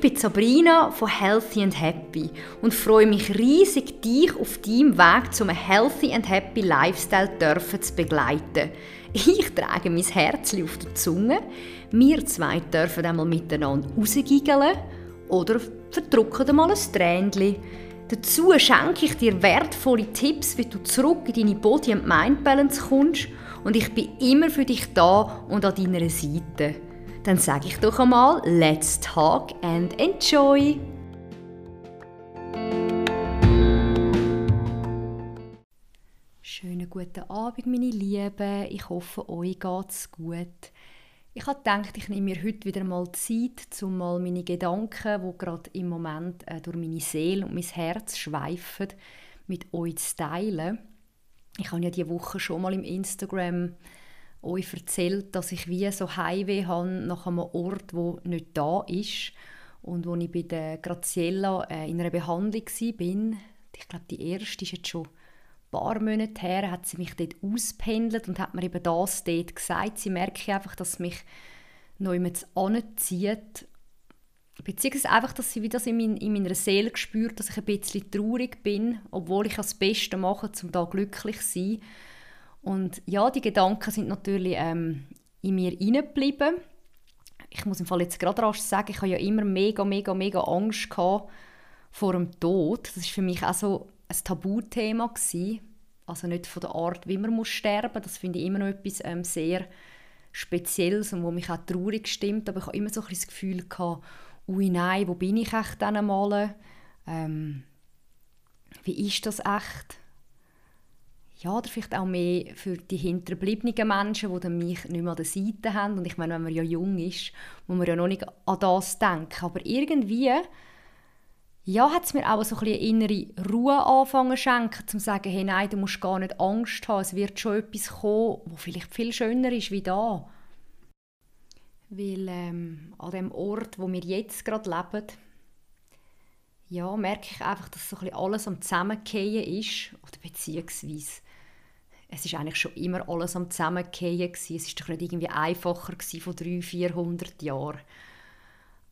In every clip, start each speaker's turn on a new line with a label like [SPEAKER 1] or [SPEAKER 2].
[SPEAKER 1] Ich bin Sabrina von Healthy and Happy und freue mich riesig, dich auf deinem Weg zum Healthy and Happy Lifestyle dürfen zu begleiten. Ich trage mein Herz auf der Zunge. Wir zwei dürfen einmal miteinander rausgiggeln oder verdrucken mal ein Tränchen. Dazu schenke ich dir wertvolle Tipps, wie du zurück in deine Body- and Mind-Balance kommst und ich bin immer für dich da und an deiner Seite. Dann sage ich doch einmal, let's talk and enjoy! Schönen guten Abend, meine Lieben. Ich hoffe, euch geht's gut. Ich habe gedacht, ich nehme mir heute wieder mal Zeit, um mal meine Gedanken, die gerade im Moment äh, durch meine Seele und mein Herz schweifen, mit euch zu teilen. Ich habe ja diese Woche schon mal im Instagram euch erzählt, dass ich wie so Heimweh habe nach einem Ort, wo nicht da ist und wo ich bei der Graziella äh, in einer Behandlung war. Ich glaube, die erste ist jetzt schon ein paar Monate her, hat sie mich dort auspendelt und hat mir eben das dort gesagt. Sie merke einfach, dass mich noch jemand anzieht. Beziehungsweise einfach, dass sie wie das in, mein, in meiner Seele spürt, dass ich ein bisschen traurig bin, obwohl ich das Beste mache, um da glücklich zu sein. Und ja, die Gedanken sind natürlich ähm, in mir hineingeblieben. Ich muss im Fall jetzt gerade rasch sagen, ich habe ja immer mega, mega, mega Angst gehabt vor dem Tod. Das ist für mich auch so ein Tabuthema gewesen. Also nicht von der Art, wie man muss sterben. Das finde ich immer noch etwas ähm, sehr Spezielles und wo mich auch traurig stimmt. Aber ich habe immer so ein das Gefühl gehabt, ui nein, wo bin ich echt dann einmal? Ähm, wie ist das echt? Ja, oder vielleicht auch mehr für die hinterbliebenen Menschen, die dann mich nicht mehr an der Seite haben. Und ich meine, wenn man ja jung ist, muss man ja noch nicht an das denken. Aber irgendwie ja, hat es mir auch so ein eine innere Ruhe anfangen schenken, zu sagen, hey, nein, du musst gar nicht Angst haben, es wird schon etwas kommen, was vielleicht viel schöner ist wie da. Weil ähm, an dem Ort, wo wir jetzt gerade leben, ja, merke ich einfach, dass so ein alles am Zusammengehen ist, oder beziehungsweise es ist eigentlich schon immer alles am Zusammengehen Es ist doch nicht irgendwie einfacher von 300, 400 Jahren.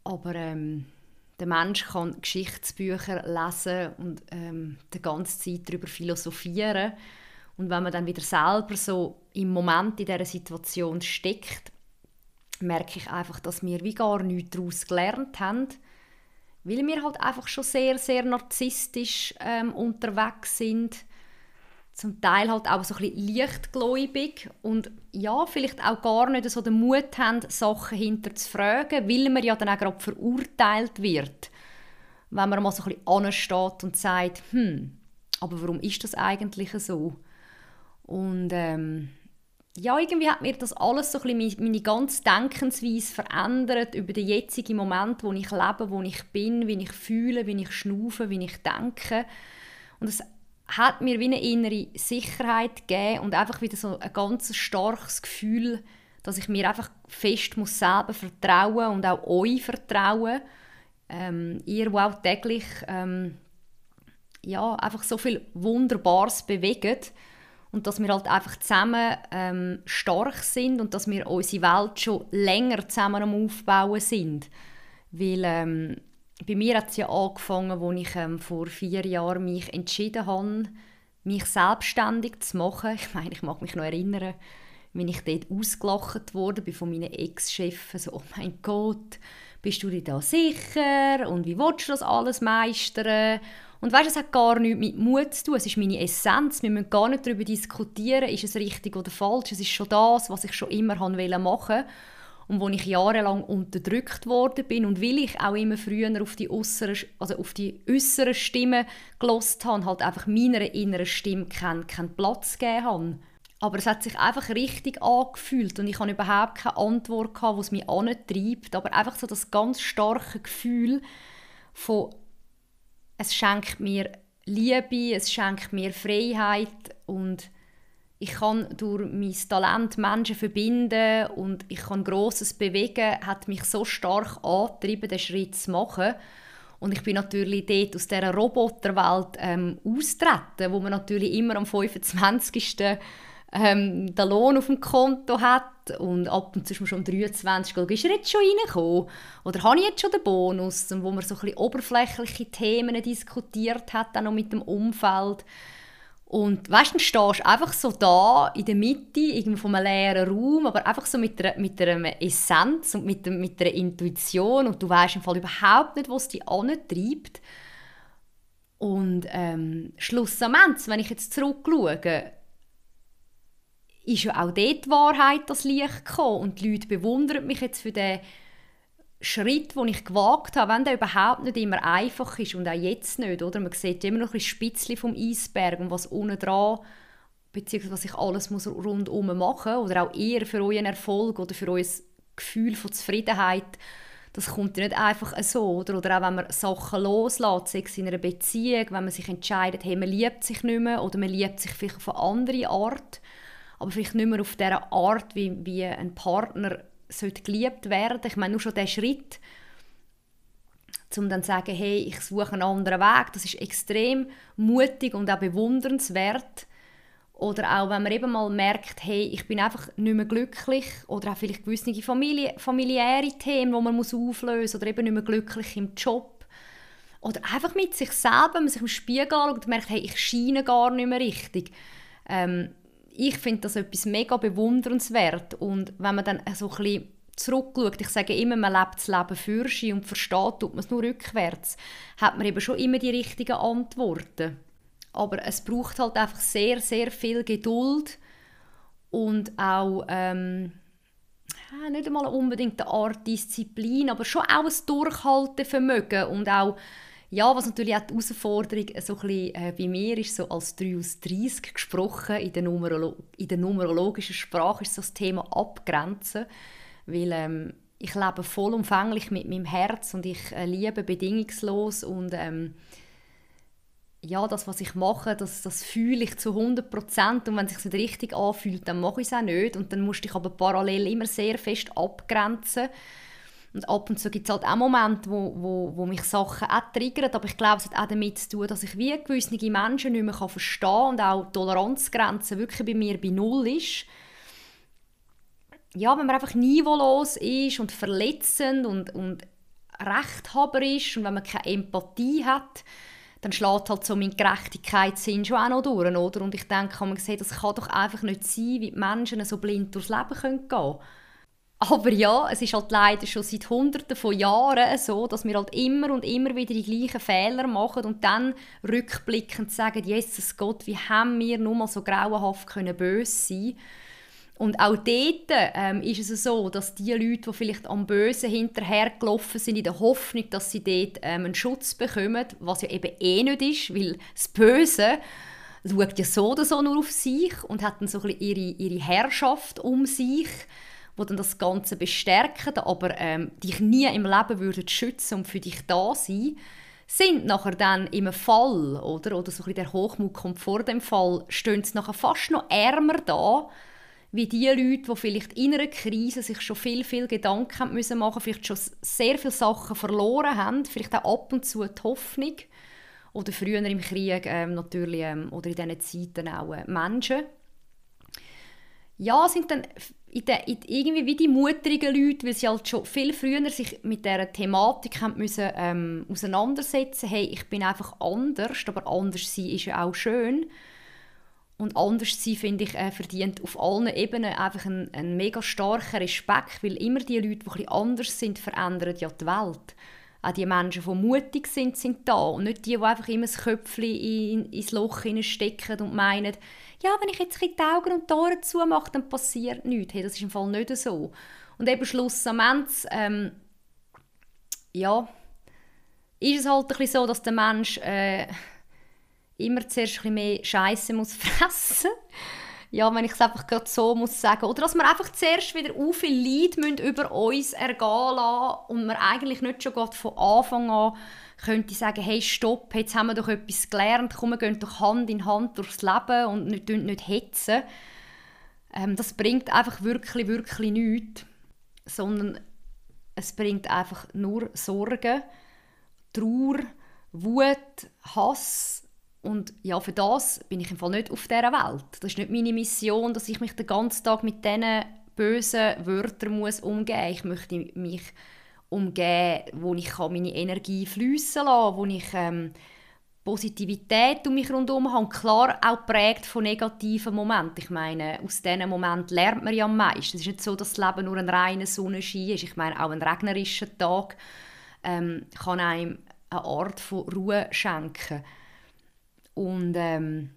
[SPEAKER 1] Aber ähm, der Mensch kann Geschichtsbücher lesen und ähm, die ganze Zeit darüber philosophieren. Und wenn man dann wieder selber so im Moment in dieser Situation steckt, merke ich einfach, dass wir wie gar nichts daraus gelernt haben, weil wir halt einfach schon sehr, sehr narzisstisch ähm, unterwegs sind zum Teil halt auch so ein bisschen leichtgläubig und ja, vielleicht auch gar nicht so den Mut haben, Sachen hinter zu fragen, weil man ja dann auch gerade verurteilt wird. Wenn man mal so ein bisschen ansteht und sagt, hm, aber warum ist das eigentlich so? Und ähm, ja, irgendwie hat mir das alles so ein bisschen meine ganze Denkensweise verändert über den jetzigen Moment, wo ich lebe, wo ich bin, wie ich fühle, wie ich schnaufe, wie ich denke. Und es hat mir wie eine innere Sicherheit gegeben und einfach wieder so ein ganz starkes Gefühl, dass ich mir einfach fest muss selber vertrauen und auch euch vertrauen. Ähm, ihr, die auch täglich ähm, ja, einfach so viel Wunderbares bewegt und dass wir halt einfach zusammen ähm, stark sind und dass wir unsere Welt schon länger zusammen am Aufbauen sind. Weil ähm, bei mir hat es ja angefangen, als ich ähm, vor vier Jahren mich entschieden habe, mich selbstständig zu machen. Ich meine, ich mag mich noch erinnern, wenn ich dort ausgelacht wurde von meinen Ex-Chefen, so, oh mein Gott, bist du dir da sicher und wie willst du das alles meistern? Und weißt, es hat gar nichts mit Mut zu tun. Es ist meine Essenz. Wir müssen gar nicht darüber diskutieren, ist es richtig oder falsch. Es ist schon das, was ich schon immer machen wollte und wo ich jahrelang unterdrückt worden bin und weil ich auch immer früher auf die äußeren, also auf die äußeren Stimmen gelost habe, halt einfach meiner inneren Stimme keinen, keinen Platz gegeben habe. Aber es hat sich einfach richtig angefühlt und ich habe überhaupt keine Antwort gehabt, was mich antreibt, aber einfach so das ganz starke Gefühl von es schenkt mir Liebe, es schenkt mir Freiheit und ich kann durch mein Talent Menschen verbinden und ich kann Grosses bewegen, hat mich so stark angetrieben, den Schritt zu machen. Und ich bin natürlich dort aus dieser Roboterwelt ähm, austreten, wo man natürlich immer am 25. ähm, den Lohn auf dem Konto hat und ab und zu schon um 23 Uhr, ist er jetzt schon reingekommen? Oder habe ich jetzt schon den Bonus? wo man so ein bisschen oberflächliche Themen diskutiert hat, dann noch mit dem Umfeld. Und weißt, dann stehst du einfach so da in der Mitte irgendwie von einem leeren Raum, aber einfach so mit einer, mit einer Essenz und mit, mit einer Intuition und du weißt im Fall überhaupt nicht, was dich antreibt. Und ähm, schlussendlich, wenn ich jetzt zurückschaue, ist ja auch dort die Wahrheit das Licht gekommen und die Leute bewundern mich jetzt für den Schritt, den ich gewagt habe, wenn der überhaupt nicht immer einfach ist und auch jetzt nicht, oder? Man sieht immer noch ein Spitzchen vom Eisberg und was unten dran beziehungsweise was ich alles muss rundum machen oder auch eher für euren Erfolg oder für euer Gefühl von Zufriedenheit, das kommt ja nicht einfach so, oder? Oder auch wenn man Sachen loslässt, sei es in einer Beziehung, wenn man sich entscheidet, hey, man liebt sich nicht mehr oder man liebt sich vielleicht auf eine andere Art, aber vielleicht nicht mehr auf der Art, wie, wie ein Partner sollte geliebt werden. Ich meine, nur schon der Schritt, um dann zu sagen, hey, ich suche einen anderen Weg, das ist extrem mutig und auch bewundernswert. Oder auch, wenn man eben mal merkt, hey, ich bin einfach nicht mehr glücklich oder auch vielleicht gewisse Familie, familiäre Themen, die man muss auflösen muss oder eben nicht mehr glücklich im Job. Oder einfach mit sich selber, wenn man sich im Spiegel anschaut und merkt, hey, ich scheine gar nicht mehr richtig. Ähm, ich finde das etwas mega bewundernswert und wenn man dann so ein zurückschaut, ich sage immer, man lebt das Leben für sich und versteht, tut man es nur rückwärts, hat man eben schon immer die richtigen Antworten. Aber es braucht halt einfach sehr, sehr viel Geduld und auch ähm, nicht einmal unbedingt eine Art Disziplin, aber schon auch ein Durchhaltevermögen und auch ja, was natürlich auch die Herausforderung so ein bisschen, äh, bei mir ist, so als 3 aus 30 gesprochen, in der, Numerolo in der numerologischen Sprache ist so das Thema Abgrenzen, weil ähm, ich lebe vollumfänglich mit meinem Herz und ich äh, liebe bedingungslos und ähm, ja, das, was ich mache, das, das fühle ich zu 100 Prozent. Und wenn es sich nicht richtig anfühlt, dann mache ich es auch nicht. Und dann musste ich aber parallel immer sehr fest abgrenzen und ab und zu gibt es halt auch Momente, wo, wo, wo mich Sachen auch triggern, aber ich glaube, es hat auch damit zu tun, dass ich wie gewisse Menschen nicht mehr verstehen kann und auch die Toleranzgrenze wirklich bei mir bei Null ist. Ja, wenn man einfach niveaulos ist und verletzend und, und rechthaberisch und wenn man keine Empathie hat, dann schlägt halt so mein Gerechtigkeitssinn schon auch noch durch, oder? Und ich denke, man sieht, das kann doch einfach nicht sein, wie die Menschen so blind durchs Leben gehen können. Aber ja, es ist halt leider schon seit Hunderten von Jahren so, dass wir halt immer und immer wieder die gleichen Fehler machen und dann rückblickend sagen, Jesus Gott, wie haben wir nur mal so grauenhaft können böse sein? Und auch dort ähm, ist es so, dass die Leute, die vielleicht am Bösen hinterhergelaufen sind, in der Hoffnung, dass sie dort ähm, einen Schutz bekommen, was ja eben eh nicht ist, weil das Böse schaut ja so oder so nur auf sich und hat dann so ein bisschen ihre, ihre Herrschaft um sich wo dann das Ganze bestärken, aber ähm, dich nie im Leben würden schützen und für dich da sein, sind nachher dann im Fall, oder, oder so ein der Hochmut kommt vor dem Fall, stehen sie nachher fast noch ärmer da, wie die Leute, die vielleicht in einer Krise sich schon viel, viel Gedanken haben müssen machen, vielleicht schon sehr viele Sachen verloren haben, vielleicht auch ab und zu die Hoffnung, oder früher im Krieg ähm, natürlich, ähm, oder in diesen Zeiten auch äh, Menschen. Ja, sind dann in der, in irgendwie wie die mutigen Leute, weil sie halt schon viel früher sich mit dieser Thematik haben müssen, ähm, auseinandersetzen hey, ich bin einfach anders, aber anders sein ist ja auch schön. Und anders sein, finde ich, äh, verdient auf allen Ebenen einfach einen, einen mega starken Respekt, weil immer die Leute, die etwas anders sind, verändern ja die Welt. Auch die Menschen, die mutig sind, sind da und nicht die, die einfach immer das Köpfchen in, ins Loch stecken und meinen, ja, wenn ich jetzt die Augen und die Ohren zumache, dann passiert nichts. Hey, das ist im Fall nicht so. Und eben schlussendlich, ähm, ja, ist es halt ein bisschen so, dass der Mensch äh, immer zuerst ein bisschen mehr Scheiße muss fressen ja, wenn ich es einfach gerade so muss sagen. Oder dass wir einfach zuerst wieder so viel Leid über uns ergehen lassen und wir eigentlich nicht schon von Anfang an könnte sagen, hey, stopp, jetzt haben wir doch etwas gelernt, komm, wir gehen doch Hand in Hand durchs Leben und nicht, nicht hetzen. Ähm, das bringt einfach wirklich, wirklich nichts, sondern es bringt einfach nur Sorgen, Trauer, Wut, Hass Und ja, für das bin ich im Fall nicht auf dieser Welt. Das ist nicht meine Mission, dass ich mich den ganzen Tag mit diesen bösen Wörtern muss umgehen muss. Ich möchte mich umgeben, wo ich meine Energie fließen lassen wo ich ähm, Positivität um mich herum habe. Klar auch geprägt von negativen Momenten. Ich meine, aus diesen Momenten lernt man ja am meisten. Es ist nicht so, dass das Leben nur ein reiner Sonnenschein ist. Ich meine, auch ein regnerischer Tag ähm, kann einem eine Art von Ruhe schenken. Und ähm,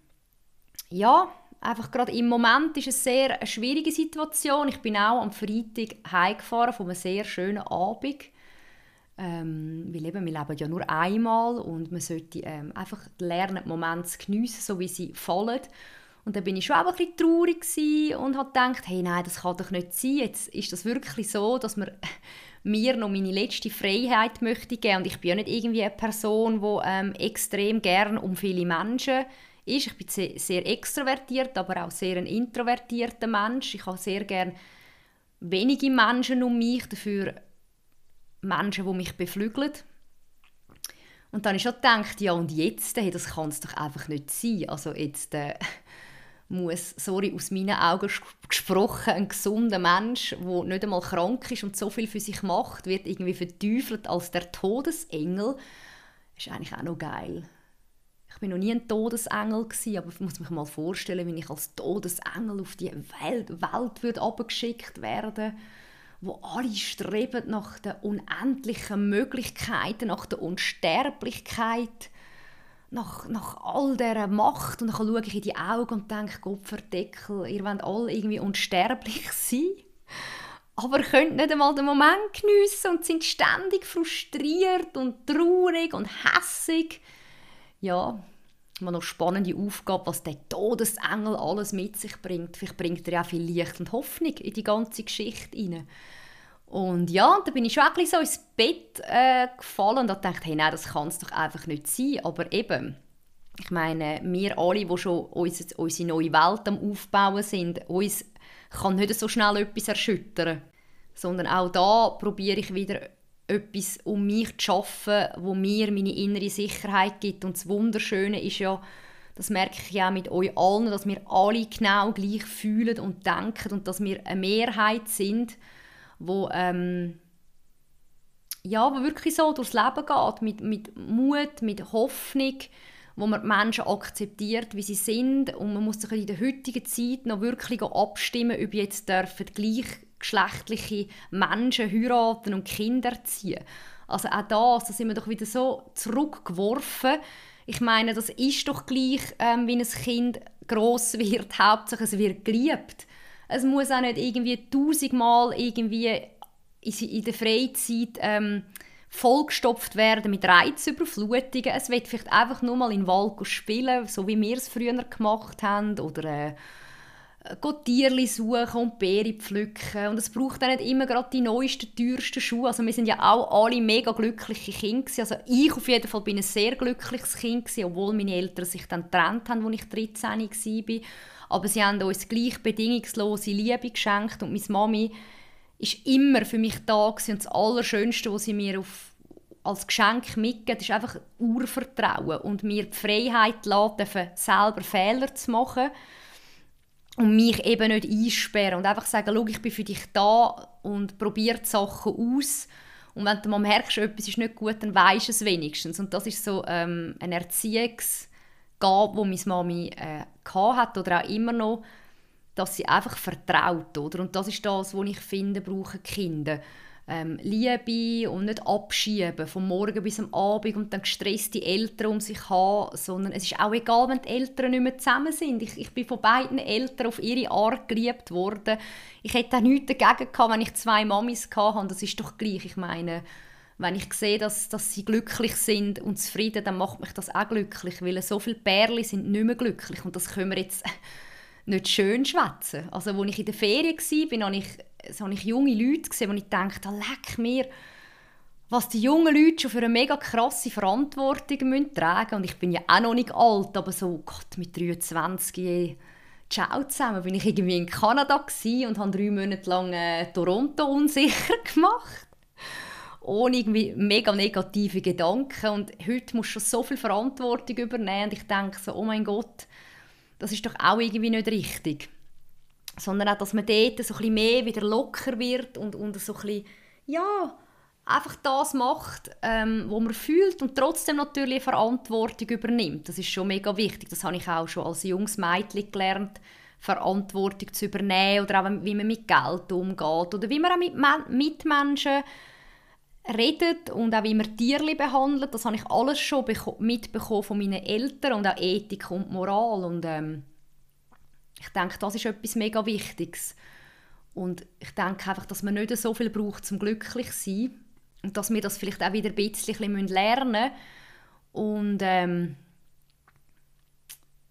[SPEAKER 1] ja, einfach gerade im Moment ist es sehr eine schwierige Situation. Ich bin auch am Freitag heimgefahren von einem sehr schönen Abend. Ähm, weil eben, wir leben ja nur einmal und man sollte ähm, einfach lernen, die Momente zu geniessen, so wie sie fallen. Und dann bin ich schon auch ein bisschen traurig und habe gedacht, hey, nein, das kann doch nicht sein. Jetzt ist das wirklich so, dass man mir noch meine letzte Freiheit möchte geben. Und ich bin ja nicht irgendwie eine Person, die ähm, extrem gern um viele Menschen ist. Ich bin sehr, extrovertiert, aber auch sehr ein introvertierter Mensch. Ich habe sehr gern wenige Menschen um mich, dafür Menschen, die mich beflügeln. Und dann habe ich schon gedacht, ja und jetzt, hey, das kann es doch einfach nicht sein. Also jetzt äh, muss, sorry, aus meinen Augen gesprochen, ein gesunder Mensch, der nicht einmal krank ist und so viel für sich macht, wird irgendwie verteufelt als der Todesengel. Das ist eigentlich auch noch geil. Ich bin noch nie ein Todesengel gewesen, aber ich muss mich mal vorstellen, wenn ich als Todesengel auf die Welt, Welt würde abgeschickt werden wo alle streben nach den unendlichen Möglichkeiten, nach der Unsterblichkeit, nach, nach all dieser Macht. Und dann schaue ich in die Augen und denke, Gott verdeckel, ihr wollt alle irgendwie unsterblich sein. Aber könnt nicht einmal den Moment geniessen und sind ständig frustriert und traurig und hässig. Ja, mal noch spannende Aufgabe, was der Todesengel alles mit sich bringt. Vielleicht bringt er ja viel Licht und Hoffnung in die ganze Geschichte hinein. Und ja, da bin ich schon ein bisschen so ins Bett äh, gefallen und dachte, hey, nein, das kann es doch einfach nicht sein. Aber eben, ich meine, wir alle, die schon unsere, unsere neue Welt am Aufbauen sind, uns kann nicht so schnell etwas erschüttern. Sondern auch da probiere ich wieder etwas um mich zu schaffen, wo mir meine innere Sicherheit gibt. Und das Wunderschöne ist ja, das merke ich ja mit euch allen, dass wir alle genau gleich fühlen und denken und dass wir eine Mehrheit sind, wo ähm, ja, wo wirklich so durchs Leben geht, mit, mit Mut, mit Hoffnung, wo man die Menschen akzeptiert, wie sie sind und man muss sich in der heutigen Zeit noch wirklich abstimmen, ob jetzt dürfen gleichgeschlechtliche Menschen heiraten und Kinder ziehen. Also auch das, da sind wir doch wieder so zurückgeworfen. Ich meine, das ist doch gleich, ähm, wie ein Kind groß wird, Hauptsache es wird geliebt. Es muss auch nicht irgendwie tausendmal irgendwie in der Freizeit ähm, vollgestopft werden mit Reizüberflutungen. Es wird vielleicht einfach nur mal in den Wald spielen, so wie wir es früher gemacht haben. Oder äh, Tierli suchen und Beeren pflücken. Und es braucht auch nicht immer gerade die neuesten, teuersten Schuhe. Also wir sind ja auch alle mega glückliche Kinder. Also ich auf jeden Fall bin ein sehr glückliches Kind, obwohl meine Eltern sich dann getrennt haben, als ich 13 war. Aber sie haben uns gleich bedingungslose Liebe geschenkt und meine Mami ist immer für mich da und das Allerschönste, was sie mir auf, als Geschenk mitgibt, ist einfach Urvertrauen und mir die Freiheit lassen, selber Fehler zu machen und mich eben nicht einsperren und einfach sagen, schau, ich bin für dich da und probiere die Sachen aus und wenn du mal merkst, etwas ist nicht gut, dann weisst du es wenigstens und das ist so ähm, ein Erziehungs- gab, wo meine Mami äh, hat oder auch immer noch, dass sie einfach vertraut, oder? Und das ist das, was ich finde, brauchen Kinder. Ähm, Liebe und nicht abschieben, vom Morgen bis am Abend und dann gestresste Eltern um sich haben, sondern es ist auch egal, wenn die Eltern nicht mehr zusammen sind. Ich, ich bin von beiden Eltern auf ihre Art geliebt worden. Ich hätte auch nichts dagegen gehabt, wenn ich zwei Mamis hatte, das ist doch gleich. Ich meine, wenn ich sehe, dass, dass sie glücklich sind und zufrieden, dann macht mich das auch glücklich, weil so viele Pärchen sind nicht mehr glücklich und das können wir jetzt nicht schön schwätzen. Also, als ich in der Ferien war, habe ich, so habe ich junge Leute gesehen, wo ich dachte, leck mir, was die jungen Leute schon für eine mega krasse Verantwortung müssen tragen Und ich bin ja auch noch nicht alt, aber so, Gott, mit 23, ciao zusammen, bin ich irgendwie in Kanada und habe drei Monate lang äh, Toronto unsicher gemacht. ohne irgendwie mega negative Gedanken. Und heute musst du so viel Verantwortung übernehmen. Und ich denke so, oh mein Gott, das ist doch auch irgendwie nicht richtig. Sondern auch, dass man dort so ein mehr wieder locker wird und, und so ein bisschen, ja, einfach das macht, ähm, was man fühlt und trotzdem natürlich Verantwortung übernimmt. Das ist schon mega wichtig. Das habe ich auch schon als junges Mädchen gelernt, Verantwortung zu übernehmen oder auch wie man mit Geld umgeht oder wie man auch mit Mitmenschen redet und auch wie man Tiere behandelt. Das habe ich alles schon mitbekommen von meinen Eltern und auch Ethik und Moral und ähm, ich denke, das ist etwas mega Wichtiges. Und ich denke einfach, dass man nicht so viel braucht, zum glücklich zu sein und dass wir das vielleicht auch wieder ein bisschen lernen müssen. Und ähm,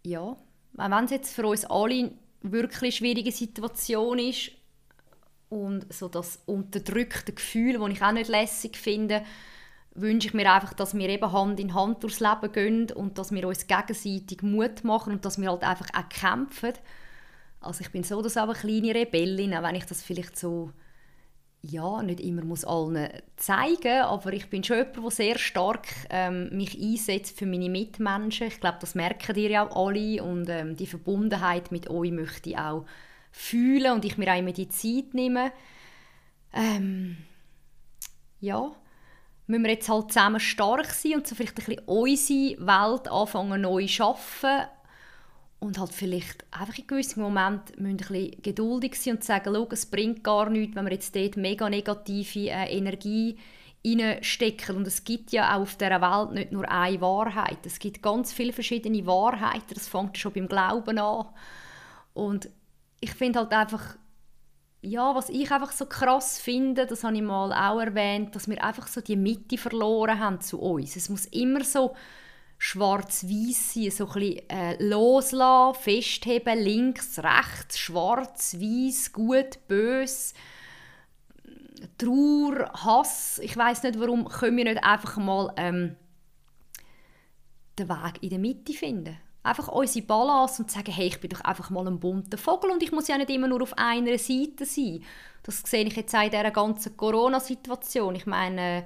[SPEAKER 1] ja, wenn es jetzt für uns alle wirklich schwierige Situation ist und so das unterdrückte Gefühl, das ich auch nicht lässig finde, wünsche ich mir einfach, dass wir eben Hand in Hand durchs Leben gehen und dass wir uns gegenseitig Mut machen und dass wir halt einfach auch kämpfen. Also ich bin so dass eine kleine Rebellin, auch wenn ich das vielleicht so ja, nicht immer muss allen zeigen, aber ich bin schon jemand, der sehr stark ähm, mich einsetzt für meine Mitmenschen. Ich glaube, das merken ihr ja auch alle und ähm, die Verbundenheit mit euch möchte ich auch fühlen und ich mir auch immer die Zeit nehme. Ähm, ja, müssen wir jetzt halt zusammen stark sein und so vielleicht ein bisschen unsere Welt anfangen neu zu schaffen und halt vielleicht einfach in gewissen Momenten ein bisschen geduldig sein und sagen, es bringt gar nichts, wenn wir jetzt dort mega negative äh, Energie reinstecken. Und es gibt ja auch auf dieser Welt nicht nur eine Wahrheit. Es gibt ganz viele verschiedene Wahrheiten. Das fängt schon beim Glauben an. Und ich finde halt einfach, ja, was ich einfach so krass finde, das habe ich mal auch erwähnt, dass wir einfach so die Mitte verloren haben zu uns. Es muss immer so schwarz-weiß sein, so ein bisschen äh, loslassen, festheben, links, rechts, schwarz-weiß, gut, böse, Trauer, Hass. Ich weiß nicht, warum können wir nicht einfach mal ähm, den Weg in der Mitte finden. Einfach unsere Balance und sagen, hey, ich bin doch einfach mal ein bunter Vogel und ich muss ja nicht immer nur auf einer Seite sein. Das sehe ich jetzt auch in dieser ganzen Corona-Situation. Ich meine,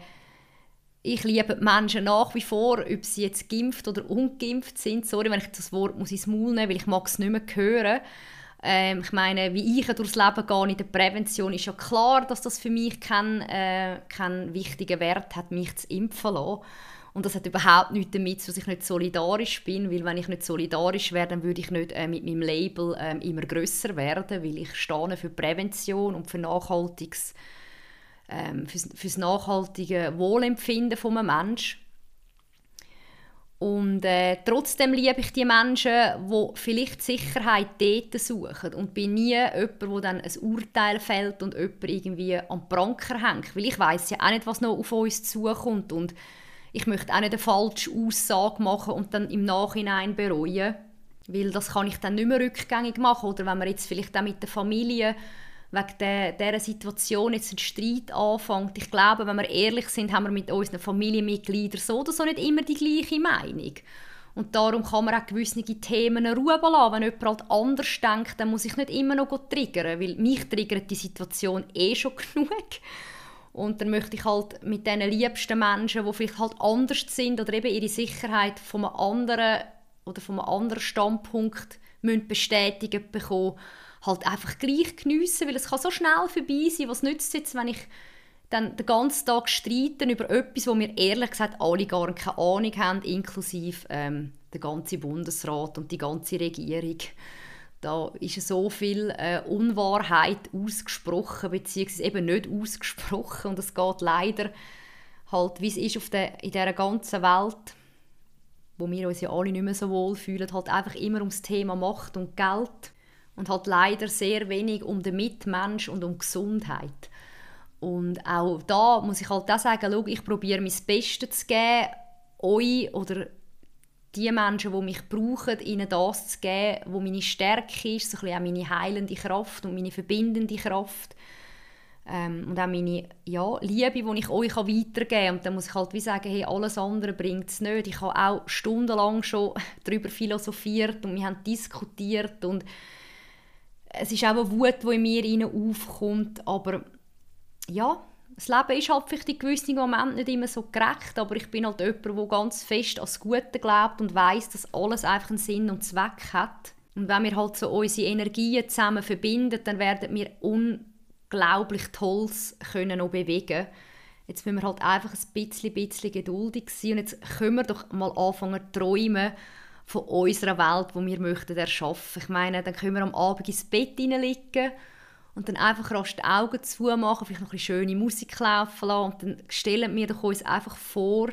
[SPEAKER 1] ich liebe die Menschen nach wie vor, ob sie jetzt geimpft oder ungeimpft sind. Sorry, wenn ich das Wort muss ins Maul nehmen, weil ich mag es nicht mehr hören. Ähm, ich meine, wie ich durchs Leben gehe in der Prävention, ist ja klar, dass das für mich keinen äh, kein wichtigen Wert hat, mich zu impfen lassen. Und das hat überhaupt nichts damit dass ich nicht solidarisch bin, weil wenn ich nicht solidarisch wäre, dann würde ich nicht äh, mit meinem Label äh, immer größer werden, weil ich stehe für Prävention und für nachhaltiges ähm, fürs, fürs nachhaltige Wohlempfinden von einem Menschen. Und äh, trotzdem liebe ich die Menschen, die vielleicht Sicherheit dort suchen und bin nie jemand, der dann ein Urteil fällt und jemand irgendwie am Pranker hängt. Weil ich weiß ja auch nicht, was noch auf uns zukommt und ich möchte auch nicht eine falsche Aussage machen und dann im Nachhinein bereuen, weil das kann ich dann nicht mehr rückgängig machen. Oder wenn man jetzt vielleicht auch mit der Familie wegen der, dieser Situation jetzt ein Streit anfängt. Ich glaube, wenn wir ehrlich sind, haben wir mit unseren Familienmitgliedern so oder so nicht immer die gleiche Meinung. Und darum kann man auch gewisse Themen Ruhe lassen. Wenn jemand halt anders denkt, dann muss ich nicht immer noch triggern, weil mich triggert die Situation eh schon genug. Und dann möchte ich halt mit diesen liebsten Menschen, die vielleicht halt anders sind oder eben ihre Sicherheit von einem anderen oder von einem anderen Standpunkt bestätigen bekommen halt einfach gleich geniessen, weil es kann so schnell vorbei sein, was nützt es jetzt, wenn ich dann den ganzen Tag streiten über etwas, wo wir ehrlich gesagt alle gar keine Ahnung haben, inklusive ähm, der ganze Bundesrat und die ganze Regierung. Da ist so viel äh, Unwahrheit ausgesprochen, beziehungsweise eben nicht ausgesprochen und es geht leider halt, wie es ist auf der, in dieser ganzen Welt, wo wir uns ja alle nicht mehr so wohl fühlen, halt einfach immer ums Thema Macht und Geld und halt leider sehr wenig um den Mitmensch und um Gesundheit. Und auch da muss ich halt auch sagen, schau, ich probiere mein Bestes zu geben, euch oder die Menschen, die mich brauchen, ihnen das zu geben, wo meine Stärke ist, so ein bisschen auch meine heilende Kraft und meine verbindende Kraft. Ähm, und auch meine ja, Liebe, die ich euch weitergeben kann. Und dann muss ich halt wie sagen, hey, alles andere bringt es nicht. Ich habe auch stundenlang schon darüber philosophiert und wir haben diskutiert und es ist auch eine Wut, die in mir aufkommt, aber ja, das Leben ist halt vielleicht in gewissen Momenten nicht immer so gerecht, aber ich bin halt jemand, der ganz fest an das Gute glaubt und weiß, dass alles einfach einen Sinn und Zweck hat. Und wenn wir halt so unsere Energien zusammen verbinden, dann werden wir unglaublich Tolles können noch bewegen Jetzt müssen wir halt einfach ein bisschen, bisschen geduldig sein und jetzt können wir doch mal anfangen zu träumen von unserer Welt, die wir möchten erschaffen. Ich meine, dann können wir am Abend ins Bett liegen und dann einfach rasch die Augen zumachen, vielleicht noch schöne Musik laufen lassen. Und dann stellen wir doch uns einfach vor,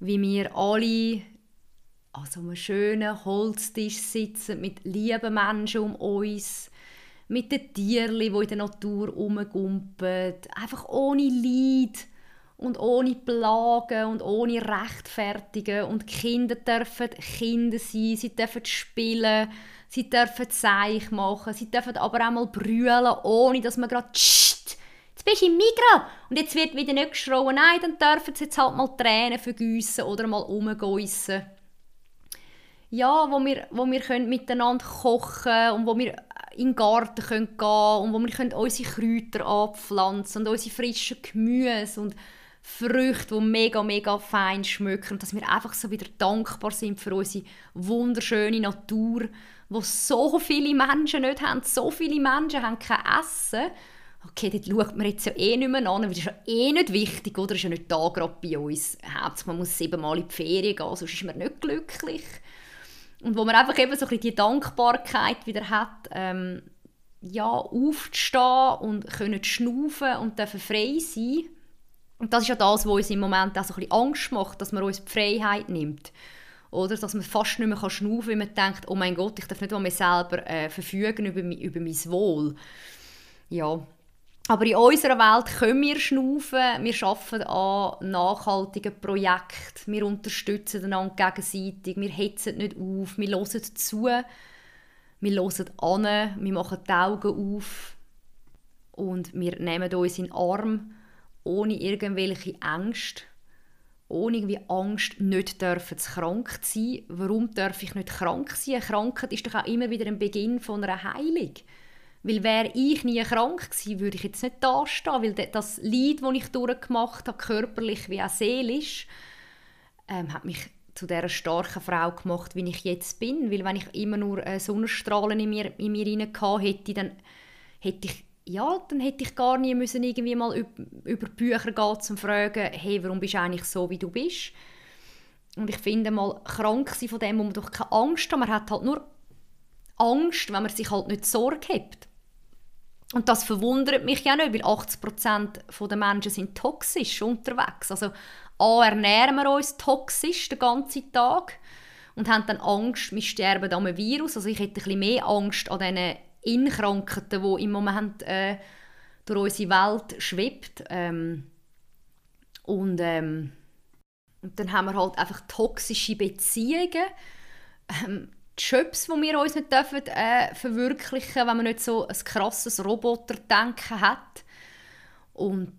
[SPEAKER 1] wie wir alle an so einem schönen Holztisch sitzen mit lieben Menschen um uns, mit den Tieren, die in der Natur rumgumpen, einfach ohne Leid und ohne Plagen und ohne Rechtfertigen und Kinder dürfen Kinder sein, sie dürfen spielen, sie dürfen Zeich machen, sie dürfen aber auch mal brüllen, ohne dass man gerade jetzt bist du im Migros und jetzt wird wieder nicht geschrien, nein, dann dürfen sie jetzt halt mal Tränen vergüssen oder mal rumgeissen. Ja, wo wir, wo wir können miteinander kochen und wo wir in den Garten können gehen und wo wir können unsere Kräuter anpflanzen und unsere frischen Gemüse und Früchte, die mega, mega fein schmecken. Und dass wir einfach so wieder dankbar sind für unsere wunderschöne Natur, wo so viele Menschen nicht haben. So viele Menschen haben kein Essen. Okay, dort schaut man jetzt ja eh nicht mehr an, weil das ist ja eh nicht wichtig, oder? Das ist ja nicht da gerade bei uns. Hauptsache, man muss siebenmal in die Ferien gehen, sonst ist man nicht glücklich. Und wo man einfach eben so ein bisschen die Dankbarkeit wieder hat, ähm, ja, aufzustehen und können schnaufen und dürfen frei sein. Und das ist ja das, was uns im Moment auch so ein bisschen Angst macht, dass man uns die Freiheit nimmt. Oder? Dass man fast nicht mehr schnaufen kann, weil man denkt, oh mein Gott, ich darf nicht mal mehr selber äh, verfügen über, über mein Wohl. Ja, aber in unserer Welt können wir schnaufen, wir arbeiten an nachhaltigen Projekten, wir unterstützen einander gegenseitig, wir hetzen nicht auf, wir hören zu, wir hören an, wir machen die Augen auf. Und wir nehmen uns in den Arm, ohne irgendwelche Ängste, ohne irgendwie Angst, nicht dürfen zu krank sein. Warum darf ich nicht krank sein? Eine Krankheit ist doch auch immer wieder ein Beginn von einer Heilung. Weil wäre ich nie krank gewesen, würde ich jetzt nicht da stehen, weil das Leid, das ich durchgemacht habe, körperlich wie auch seelisch, ähm, hat mich zu der starken Frau gemacht, wie ich jetzt bin. Weil wenn ich immer nur äh, Sonnenstrahlen in mir, in mir rein hätte, dann hätte ich ja, dann hätte ich gar nie müssen irgendwie mal über Bücher gehen um zu fragen, hey, warum bist du eigentlich so, wie du bist? Und ich finde mal, krank sein von dem, wo man doch keine Angst hat. Man hat halt nur Angst, wenn man sich halt nicht Sorge hat. Und das verwundert mich ja nicht, weil 80% der Menschen sind toxisch unterwegs. Also A, ernähren wir uns toxisch den ganzen Tag und haben dann Angst, wir sterben an einem Virus. Also ich hätte ein bisschen mehr Angst an diesen Inkrankheiten, die im Moment äh, durch unsere Welt schwebt. Ähm, und, ähm, und dann haben wir halt einfach toxische Beziehungen. Ähm, Jobs, die wir uns nicht dürfen, äh, verwirklichen wenn man nicht so ein krasses Roboterdenken hat. Und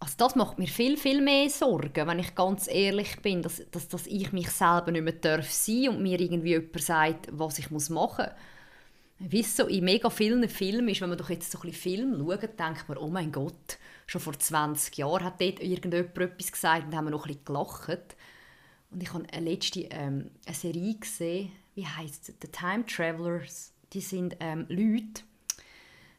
[SPEAKER 1] also das macht mir viel, viel mehr Sorgen, wenn ich ganz ehrlich bin, dass, dass, dass ich mich selber nicht mehr darf sein und mir irgendwie jemand sagt, was ich machen muss. Wie es so in mega vielen Filmen ist, wenn man doch jetzt so ein Film schaut, denkt man, oh mein Gott, schon vor 20 Jahren hat dort irgendjemand etwas gesagt und haben wir noch ein bisschen gelacht. Und ich habe letzte ähm, eine Serie gesehen, wie heißt es? The Time Travelers. Die sind ähm, Leute,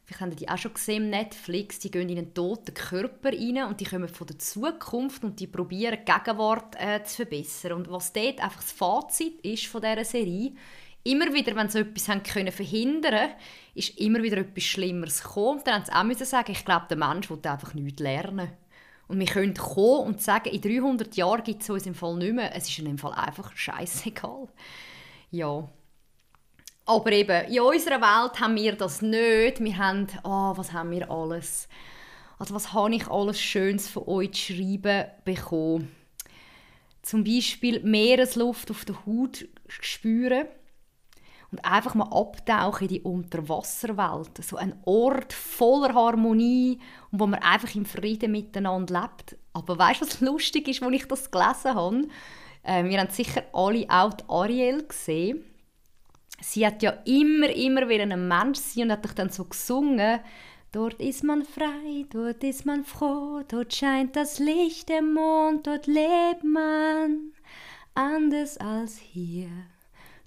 [SPEAKER 1] vielleicht haben die auch schon gesehen im Netflix, die gehen in einen toten Körper rein und die kommen von der Zukunft und die probieren die Gegenwart äh, zu verbessern. Und was dort einfach das Fazit ist von dieser Serie, immer wieder, wenn sie etwas haben können verhindern ist immer wieder etwas Schlimmeres gekommen. Dann haben sie auch sagen, ich glaube, der Mensch will einfach nichts lernen. Und wir können kommen und sagen, in 300 Jahren gibt es uns im Fall nicht mehr. Es ist in dem Fall einfach scheißegal. Ja. Aber eben, in unserer Welt haben wir das nicht. Wir haben, oh, was haben wir alles? Also was habe ich alles Schönes von euch zu schreiben bekommen? Zum Beispiel Meeresluft auf der Haut spüren und einfach mal abtauchen in die Unterwasserwelt. So ein Ort voller Harmonie und wo man einfach im Frieden miteinander lebt. Aber weißt du, was lustig ist, als ich das gelesen habe? Äh, wir haben sicher alle auch die Ariel gesehen. Sie hat ja immer, immer wieder ein Mensch sein und hat dann so gesungen, Dort ist man frei, dort ist man froh, dort scheint das Licht der Mond, dort lebt man anders als hier.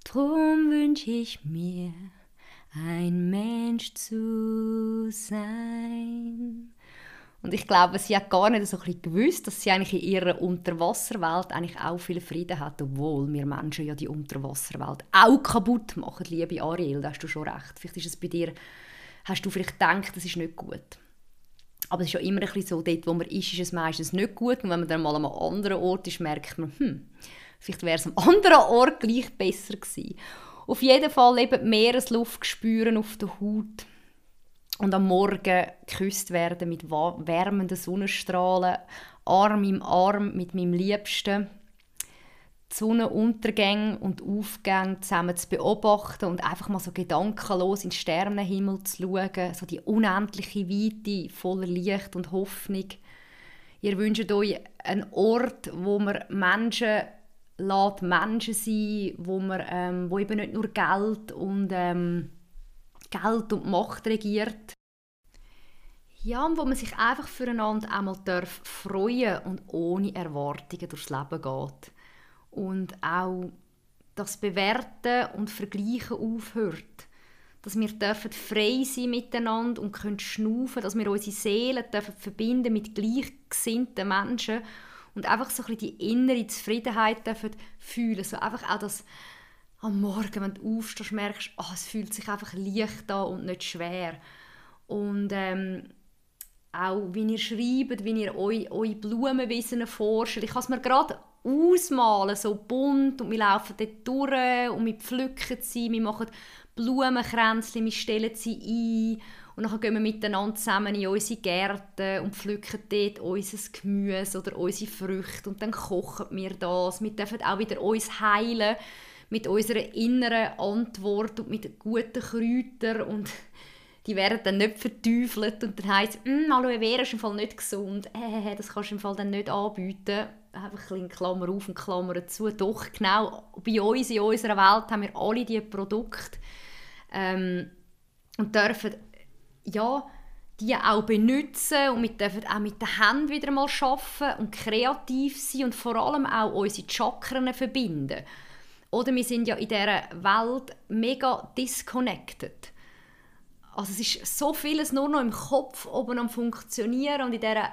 [SPEAKER 1] Drum wünsch ich mir, ein Mensch zu sein. Und ich glaube, sie hat gar nicht so ein gewusst, dass sie eigentlich in ihrer Unterwasserwelt eigentlich auch viel Frieden hat, obwohl wir Menschen ja die Unterwasserwelt auch kaputt machen, liebe Ariel, da hast du schon recht. Vielleicht ist es bei dir, hast du vielleicht gedacht, das ist nicht gut. Aber es ist ja immer ein bisschen so, dort wo man ist, ist es meistens nicht gut. Und wenn man dann mal an einem anderen Ort ist, merkt man, hm, vielleicht wäre es am anderen Ort gleich besser gewesen. Auf jeden Fall eben Meeresluft spüren auf der Haut und am Morgen geküsst werden mit wärmenden Sonnenstrahlen, Arm im Arm mit meinem Liebsten, die Sonnenuntergänge und Aufgänge zusammen zu beobachten und einfach mal so gedankenlos in den Sternenhimmel zu schauen, so die unendliche Weite voller Licht und Hoffnung. Ihr wünscht euch einen Ort, wo man Menschen lässt Menschen sein, wo, man, ähm, wo eben nicht nur Geld und ähm, Geld und Macht regiert. Ja, und wo man sich einfach füreinander einmal darf freuen und ohne Erwartungen durchs Leben geht. Und auch das Bewerten und Vergleichen aufhört. Dass wir dürfen frei sein miteinander und können schnaufen, dass wir unsere Seelen dürfen verbinden mit gleichgesinnten Menschen und einfach so ein bisschen die innere Zufriedenheit dürfen fühlen. So einfach auch das am Morgen, wenn du aufstehst, merkst, oh, es fühlt sich einfach leicht an und nicht schwer. Und ähm, auch, wie ihr schreibt, wie ihr eure, eure Blumenwiesen vorstellt. Ich kann es mir gerade ausmalen, so bunt, und wir laufen dort durch und wir pflücken sie, wir machen Blumenkränzchen, wir stellen sie ein und dann gehen wir miteinander zusammen in unsere Gärten und pflücken dort unser Gemüse oder unsere Früchte und dann kochen wir das. Wir dürfen auch wieder uns heilen mit unserer inneren Antwort und mit guten Kräutern und die werden dann nicht verteufelt und dann heisst es, mm, Aloe Vera ist im Fall nicht gesund, äh, das kannst du im Fall dann nicht anbieten. Einfach ein Klammer auf und Klammer zu. Doch, genau, bei uns in unserer Welt haben wir alle diese Produkte ähm, und dürfen ja, die auch benutzen und wir dürfen auch mit den Händen wieder mal arbeiten und kreativ sein und vor allem auch unsere Chakren verbinden. Oder wir sind ja in dieser Welt mega disconnected. Also es ist so vieles nur noch im Kopf oben am funktionieren und in dieser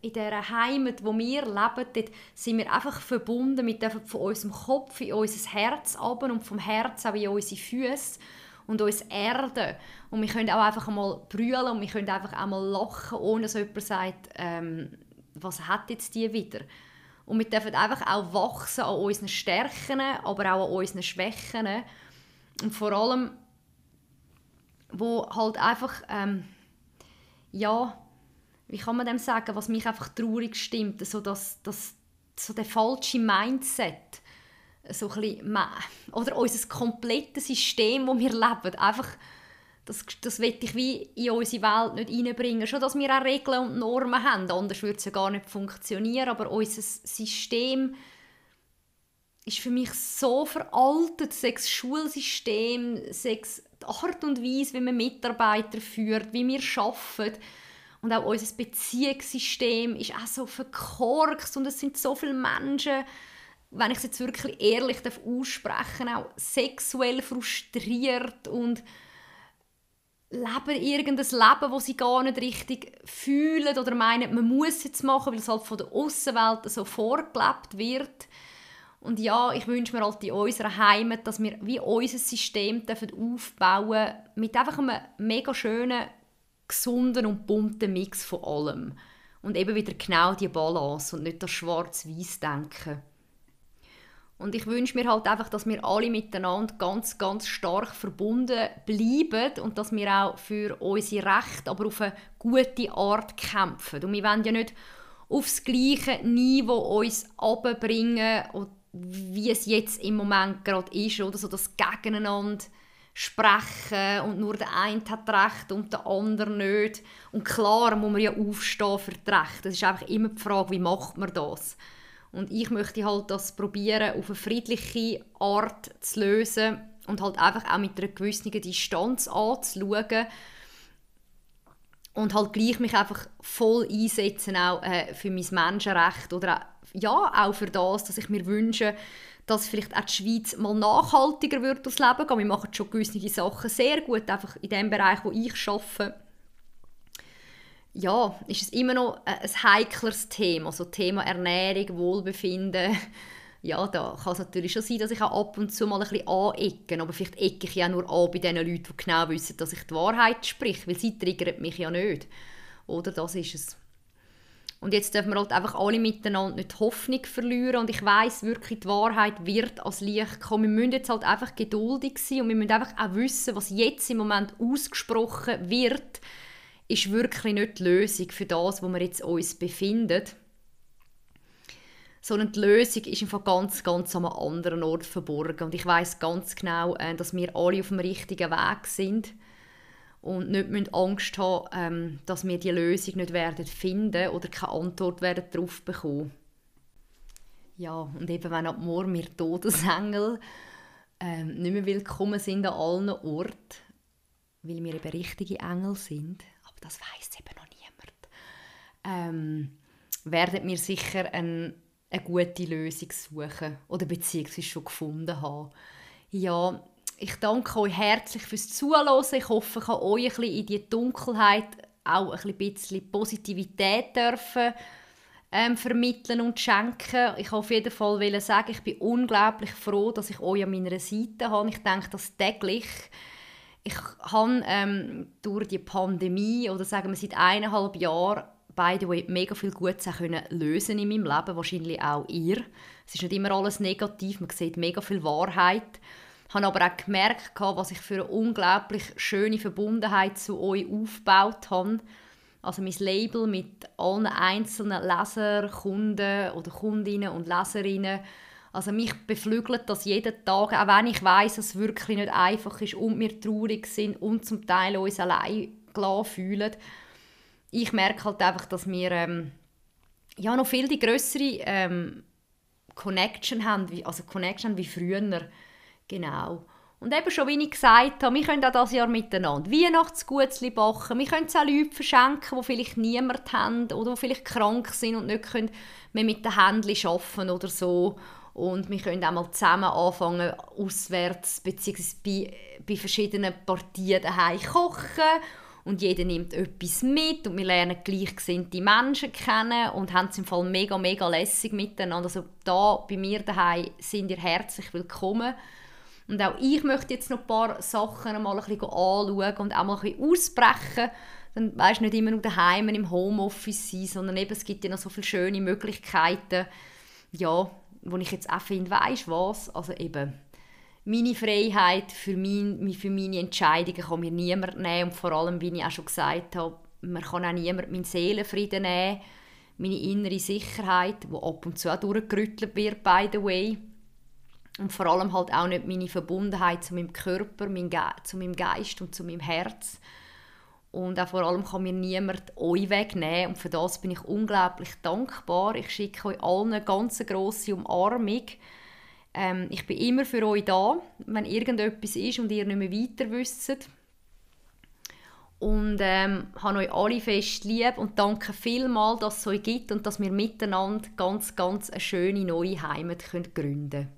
[SPEAKER 1] in dieser Heimat, wo wir leben, dort sind wir einfach verbunden mit von unserem Kopf in unser Herz ab und vom Herz auch in unsere Füße und uns erden. Und wir können auch einfach einmal brüllen und wir können einfach einmal lachen, ohne dass jemand sagt, ähm, was hat jetzt die wieder? Und wir dürfen einfach auch wachsen an unseren Stärken, aber auch an unseren Schwächen. Und vor allem, wo halt einfach, ähm, ja, wie kann man dem sagen, was mich einfach traurig stimmt, so, dass, dass, so der falsche Mindset, so ein bisschen, oder unser komplettes System, wo wir leben, einfach, das, das will ich wie in unsere Welt nicht reinbringen. Schon, dass wir auch Regeln und Normen haben, anders würde es ja gar nicht funktionieren, aber unser System ist für mich so veraltet, sechs Schulsystem, sechs die Art und Weise, wie man Mitarbeiter führt, wie wir arbeiten. Und auch unser Beziehungssystem ist auch so verkorkst. Und es sind so viele Menschen, wenn ich es jetzt wirklich ehrlich aussprechen auch sexuell frustriert und leben irgendein Leben, das sie gar nicht richtig fühlen oder meinen, man muss es jetzt machen, weil es halt von der Außenwelt so vorgelebt wird. Und ja, ich wünsche mir halt in unserer Heimat, dass wir wie unser System aufbauen mit einfach einem mega schönen, gesunden und bunten Mix von allem. Und eben wieder genau die Balance und nicht das Schwarz-Weiß-Denken. Und ich wünsche mir halt einfach, dass wir alle miteinander ganz, ganz stark verbunden bleiben und dass wir auch für unsere Rechte, aber auf eine gute Art kämpfen. Und wir wollen ja nicht aufs gleiche Niveau uns abbringen, wie es jetzt im Moment gerade ist, oder so das Gegeneinander sprechen und nur der eine hat Recht und der andere nicht. Und klar muss man ja aufstehen für das Recht. Das ist einfach immer die Frage, wie macht man das? Und ich möchte halt das probieren, auf eine friedliche Art zu lösen und halt einfach auch mit einer gewissen Distanz anzuschauen. und halt gleich mich einfach voll einsetzen auch äh, für mein Menschenrecht oder auch, ja, auch für das, dass ich mir wünsche, dass vielleicht auch die Schweiz mal nachhaltiger wird durchs Leben gehen. Wir machen schon gewisse Sachen sehr gut, einfach in dem Bereich, wo ich arbeite. Ja, ist es immer noch ein heikles Thema, so Thema Ernährung, Wohlbefinden. Ja, da kann es natürlich schon sein, dass ich auch ab und zu mal ein bisschen anecke, aber vielleicht ecke ich ja nur an bei den Leuten, die genau wissen, dass ich die Wahrheit spreche, weil sie triggert mich ja nicht. Oder das ist es. Und jetzt dürfen wir halt einfach alle miteinander nicht Hoffnung verlieren. Und ich weiß wirklich, die Wahrheit wird als Licht kommen. Wir müssen jetzt halt einfach geduldig sein und wir müssen einfach auch wissen, was jetzt im Moment ausgesprochen wird, ist wirklich nicht die Lösung für das, wo wir jetzt uns befinden. Sondern die Lösung ist einfach ganz, ganz an einem anderen Ort verborgen. Und ich weiß ganz genau, äh, dass wir alle auf dem richtigen Weg sind und nicht Angst haben ähm, dass wir die Lösung nicht werden finden oder keine Antwort werden darauf bekommen. Ja, und eben wenn ab morgen wir Todesengel ähm, nicht mehr willkommen sind an allen Orten, weil wir eben richtige Engel sind, das weiß eben noch niemand, ähm, werden wir sicher ein, eine gute Lösung suchen oder beziehungsweise schon gefunden haben. Ja, ich danke euch herzlich fürs Zuhören. Ich hoffe, ich kann euch ein in die Dunkelheit auch ein bisschen Positivität dürfen, ähm, vermitteln und schenken. Ich auf jeden Fall sagen, ich bin unglaublich froh, dass ich euch an meiner Seite habe. Ich denke das täglich. Ich habe ähm, durch die Pandemie oder sagen wir seit eineinhalb Jahren by the way, mega viel Gutes können lösen in meinem Leben, wahrscheinlich auch ihr. Es ist nicht immer alles negativ, man sieht mega viel Wahrheit habe aber auch gemerkt, was ich für eine unglaublich schöne Verbundenheit zu euch aufgebaut habe. Also mein Label mit allen einzelnen Leser, Kunden oder Kundinnen und Leserinnen. Also mich beflügelt das jeden Tag, auch wenn ich weiß, dass es wirklich nicht einfach ist und wir traurig sind und zum Teil uns allein fühlen. Ich merke halt einfach, dass wir ähm, ja, noch viel die größere ähm, Connection haben, wie, also Connection wie früher. Genau. Und eben schon, wie ich gesagt habe, wir können auch dieses Jahr miteinander Weihnachtsgutzli backen. Wir können es auch Leuten verschenken, die vielleicht niemand haben oder die vielleicht krank sind und nicht mehr mit den Händen arbeiten oder so. Und wir können auch mal zusammen anfangen, auswärts bzw. Bei, bei verschiedenen Partien daheim kochen. Und jeder nimmt etwas mit und wir lernen gleichgesinnte Menschen kennen und haben es im Fall mega, mega lässig miteinander. Also da bei mir daheim sind ihr herzlich willkommen. Und auch ich möchte jetzt noch ein paar Sachen mal ein bisschen anschauen und auch mal ein bisschen ausbrechen. Dann weißt nicht immer nur daheim im Homeoffice sein, sondern eben, es gibt ja noch so viele schöne Möglichkeiten, ja, wo ich jetzt auch finde, weißt was, also eben meine Freiheit für, mein, für meine Entscheidungen kann mir niemand nehmen und vor allem, wie ich auch schon gesagt habe, man kann auch niemand meinen Seelenfrieden nehmen, meine innere Sicherheit, die ab und zu auch durchgerüttelt wird, by the way. Und vor allem halt auch nicht meine Verbundenheit zu meinem Körper, mein zu meinem Geist und zu meinem Herz. Und auch vor allem kann mir niemand euch wegnehmen. Und für das bin ich unglaublich dankbar. Ich schicke euch allen eine ganz grosse Umarmung. Ähm, ich bin immer für euch da, wenn irgendetwas ist und ihr nicht mehr weiter wisst. Und ähm, habe euch alle fest lieb und danke vielmals, dass es euch gibt und dass wir miteinander ganz, ganz eine schöne neue Heimat gründen können.